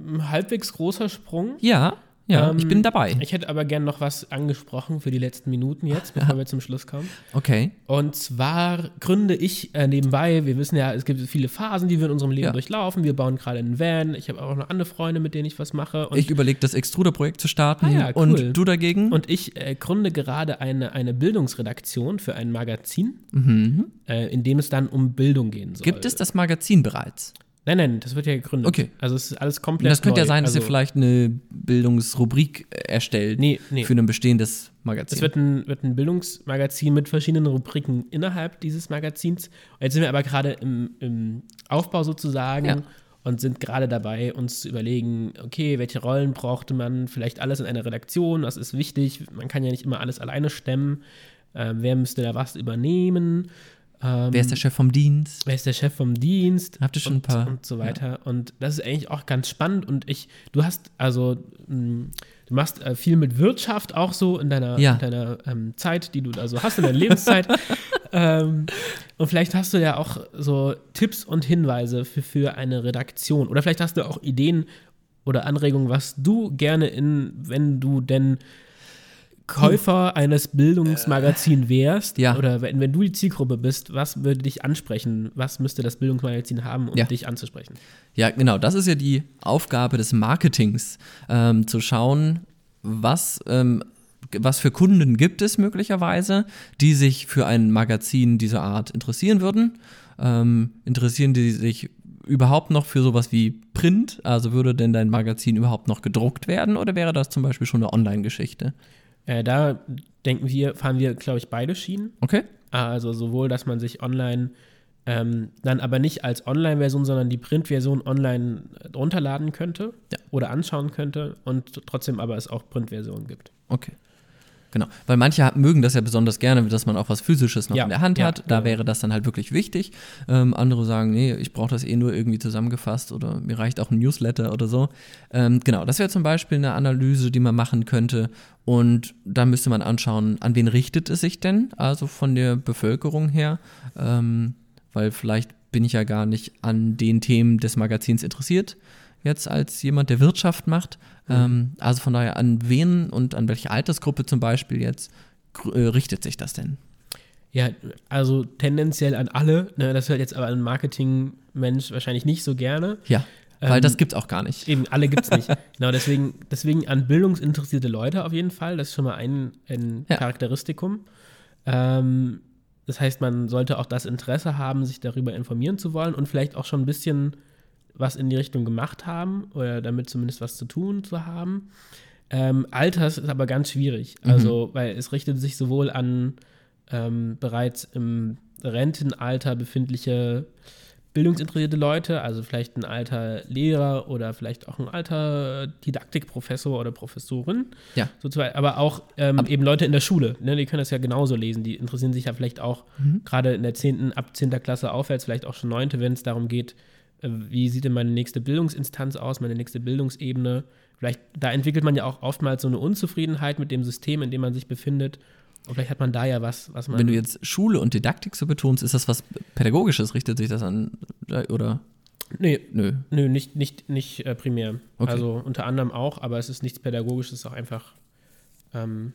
ähm, halbwegs großer Sprung. Ja, ja, Ähm, ich bin dabei. Ich hätte aber gern noch was angesprochen für die letzten Minuten jetzt, bevor wir zum Schluss kommen. Okay. Und zwar gründe ich äh, nebenbei, wir wissen ja, es gibt viele Phasen, die wir in unserem Leben Ja. durchlaufen. Wir bauen gerade einen Van. Ich habe auch noch andere Freunde, mit denen ich was mache. Ich überlege, das Extruder-Projekt zu starten. Ah ja, cool. Und du dagegen? Und ich äh, gründe gerade eine, eine Bildungsredaktion für ein Magazin, mhm. äh, in dem es dann um Bildung gehen soll. Gibt es das Magazin bereits? Nein, nein, das wird ja gegründet. Okay. Also es ist alles Und komplett das könnte ja neu. sein, dass also, ihr vielleicht eine Bildungsrubrik erstellt Nee, nee. für ein bestehendes Magazin. Es wird ein, wird ein Bildungsmagazin mit verschiedenen Rubriken innerhalb dieses Magazins. Und jetzt sind wir aber gerade im, im Aufbau sozusagen Ja. und sind gerade dabei, uns zu überlegen, okay, welche Rollen brauchte man, vielleicht alles in einer Redaktion, was ist wichtig, man kann ja nicht immer alles alleine stemmen, äh, wer müsste da was übernehmen, ähm, Wer ist der Chef vom Dienst? wer ist der Chef vom Dienst Habt ihr schon ein und, paar- und so weiter. Und das ist eigentlich auch ganz spannend. Und ich, du hast also, mh, du machst äh, viel mit Wirtschaft auch so in deiner, Ja. in deiner ähm, Zeit, die du da so hast, in deiner Lebenszeit. ähm, und vielleicht hast du ja auch so Tipps und Hinweise für, für eine Redaktion. Oder vielleicht hast du auch Ideen oder Anregungen, was du gerne in, wenn du denn Käufer eines Bildungsmagazins wärst, ja. oder wenn, wenn du die Zielgruppe bist, was würde dich ansprechen? Was müsste das Bildungsmagazin haben, um Ja. dich anzusprechen? Ja, genau. Das ist ja die Aufgabe des Marketings, ähm, zu schauen, was, ähm, was für Kunden gibt es möglicherweise, die sich für ein Magazin dieser Art interessieren würden. Ähm, interessieren die sich überhaupt noch für sowas wie Print? Also würde denn dein Magazin überhaupt noch gedruckt werden oder wäre das zum Beispiel schon eine Online-Geschichte? Äh, da denken wir, fahren wir, glaube ich, beide Schienen. Okay? Also sowohl, dass man sich online ähm, dann aber nicht als Online-Version, sondern die Print-Version online äh, runterladen könnte Ja. oder anschauen könnte und trotzdem aber es auch Print-Versionen gibt. Okay. Genau, weil manche mögen das ja besonders gerne, dass man auch was Physisches noch Ja, in der Hand ja, hat. Da wäre das dann halt wirklich wichtig. Ähm, andere sagen, nee, ich brauche das eh nur irgendwie zusammengefasst oder mir reicht auch ein Newsletter oder so. Ähm, genau, das wäre zum Beispiel eine Analyse, die man machen könnte. Und da müsste man anschauen, an wen richtet es sich denn, also von der Bevölkerung her. Ähm, weil vielleicht bin ich ja gar nicht an den Themen des Magazins interessiert jetzt als jemand, der Wirtschaft macht. Ähm, also von daher, an wen und an welche Altersgruppe zum Beispiel jetzt äh, richtet sich das denn? Ja, also tendenziell an alle. Ne, das hört jetzt aber ein Marketing-Mensch wahrscheinlich nicht so gerne. Ja, Weil Ähm, das gibt's auch gar nicht. Eben, alle gibt es nicht. genau, deswegen, deswegen an bildungsinteressierte Leute auf jeden Fall. Das ist schon mal ein, ein Ja. Charakteristikum. Ähm, das heißt, man sollte auch das Interesse haben, sich darüber informieren zu wollen und vielleicht auch schon ein bisschen was in die Richtung gemacht haben oder damit zumindest was zu tun zu haben. Ähm, Alters ist aber ganz schwierig. Also, weil es richtet sich sowohl an ähm, bereits im Rentenalter befindliche bildungsinteressierte Leute, also vielleicht ein alter Lehrer oder vielleicht auch ein alter Didaktikprofessor oder Professorin, Ja. sozusagen, aber auch ähm, eben Leute in der Schule, ne, die können das ja genauso lesen, die interessieren sich ja vielleicht auch gerade in der 10., ab 10. Klasse aufwärts, vielleicht auch schon 9., wenn es darum geht, wie sieht denn meine nächste Bildungsinstanz aus, meine nächste Bildungsebene. Vielleicht, da entwickelt man ja auch oftmals so eine Unzufriedenheit mit dem System, in dem man sich befindet. Und vielleicht hat man da ja was, was man. Wenn du jetzt Schule und Didaktik so betonst, ist das was Pädagogisches? Richtet sich das an, oder? nee, Nö. Nö, nicht, nicht, nicht äh, primär. Okay. Also unter anderem auch, aber es ist nichts Pädagogisches, es ist auch einfach ähm,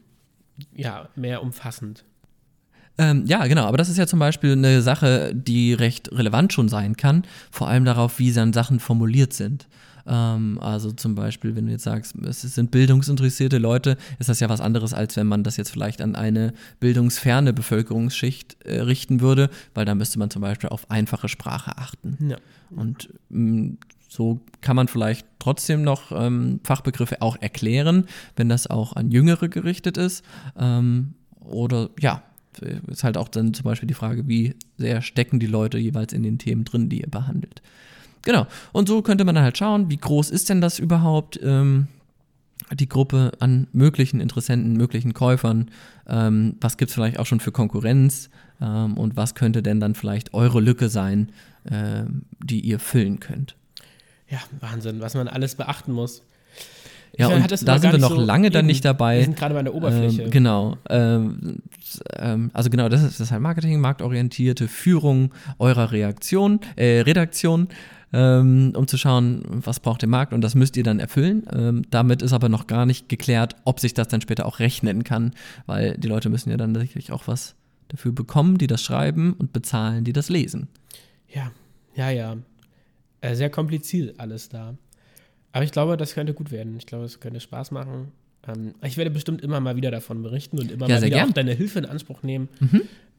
ja, mehr umfassend. Ähm, ja, genau, aber das ist ja zum Beispiel eine Sache, die recht relevant schon sein kann, vor allem darauf, wie dann Sachen formuliert sind. Ähm, also zum Beispiel, wenn du jetzt sagst, es sind bildungsinteressierte Leute, ist das ja was anderes, als wenn man das jetzt vielleicht an eine bildungsferne Bevölkerungsschicht äh, richten würde, weil da müsste man zum Beispiel auf einfache Sprache achten. Ja. Und mh, so kann man vielleicht trotzdem noch ähm, Fachbegriffe auch erklären, wenn das auch an Jüngere gerichtet ist. Ähm, oder ja, ist halt auch dann zum Beispiel die Frage, wie sehr stecken die Leute jeweils in den Themen drin, die ihr behandelt. Genau. Und so könnte man dann halt schauen, wie groß ist denn das überhaupt, ähm, die Gruppe an möglichen Interessenten, möglichen Käufern. Ähm, was gibt es vielleicht auch schon für Konkurrenz? Ähm, und was könnte denn dann vielleicht eure Lücke sein, ähm, die ihr füllen könnt? Ja, Wahnsinn, was man alles beachten muss. Ja, Ich und da sind wir noch so lange dann eben. nicht dabei. Wir sind gerade bei der Oberfläche. Ähm, genau. Ähm, s- ähm, also genau, das ist, das halt Marketing, marktorientierte Führung eurer Reaktion, äh, Redaktion, ähm, um zu schauen, was braucht der Markt und das müsst ihr dann erfüllen. Ähm, damit ist aber noch gar nicht geklärt, ob sich das dann später auch rechnen kann, weil die Leute müssen ja dann sicherlich auch was dafür bekommen, die das schreiben und bezahlen, die das lesen. Ja, ja, ja. Äh, sehr kompliziert alles da. Aber ich glaube, das könnte gut werden. Ich glaube, es könnte Spaß machen. Ähm, ich werde bestimmt immer mal wieder davon berichten und immer Ja, mal wieder gern. Mhm. auch deine Hilfe in Anspruch nehmen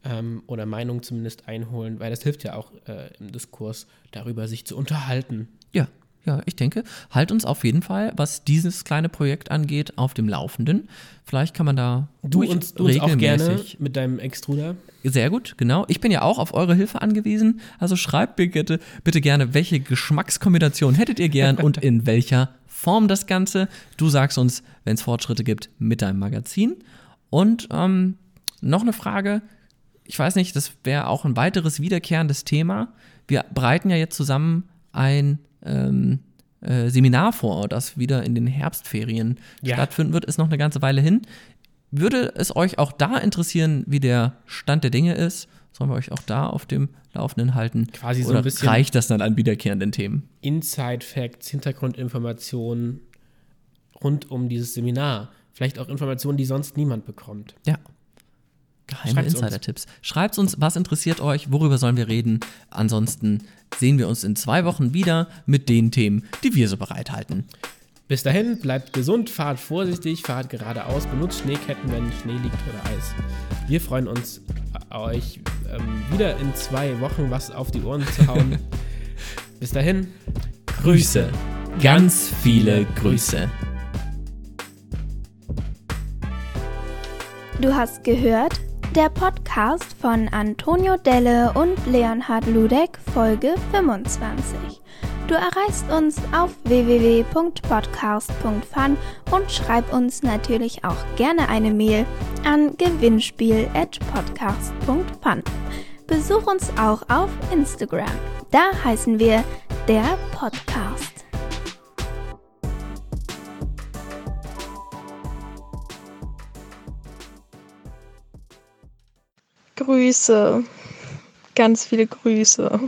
ähm, oder Meinung zumindest einholen, weil das hilft ja auch äh, im Diskurs darüber, sich zu unterhalten. Ja, ja, ich denke, halt uns auf jeden Fall, was dieses kleine Projekt angeht, auf dem Laufenden. Vielleicht kann man da Du uns, du uns auch gerne mit deinem Extruder. Sehr gut, genau. Ich bin ja auch auf eure Hilfe angewiesen. Also schreibt mir bitte, bitte gerne, welche Geschmackskombination hättet ihr gern und in welcher Form das Ganze. Du sagst uns, wenn es Fortschritte gibt, mit deinem Magazin. Und ähm, noch eine Frage. Ich weiß nicht, das wäre auch ein weiteres wiederkehrendes Thema. Wir bereiten ja jetzt zusammen ein ähm, äh, Seminar vor, das wieder in den Herbstferien Ja. stattfinden wird. Ist noch eine ganze Weile hin. Würde es euch auch da interessieren, wie der Stand der Dinge ist? Sollen wir euch auch da auf dem Laufenden halten? Quasi so ein bisschen- reicht das dann an wiederkehrenden Themen? Inside-Facts, Hintergrundinformationen rund um dieses Seminar. Vielleicht auch Informationen, die sonst niemand bekommt. Ja. Geheime. Insider-Tipps. Schreibt uns, was interessiert euch, worüber sollen wir reden. Ansonsten sehen wir uns in zwei Wochen wieder mit den Themen, die wir so bereithalten. Bis dahin, bleibt gesund, fahrt vorsichtig, fahrt geradeaus, benutzt Schneeketten, wenn Schnee liegt oder Eis. Wir freuen uns, äh, euch ähm, wieder in zwei Wochen was auf die Ohren zu hauen. Bis dahin, Grüße. Ganz viele Grüße. Du hast gehört der Podcast von Antonio Delle und Leonhard Ludek, Folge 25. Du erreichst uns auf www.podcast.fun und schreib uns natürlich auch gerne eine Mail an gewinnspiel@podcast.fun. Besuch uns auch auf Instagram. Da heißen wir der Podcast. Grüße. Ganz viele Grüße.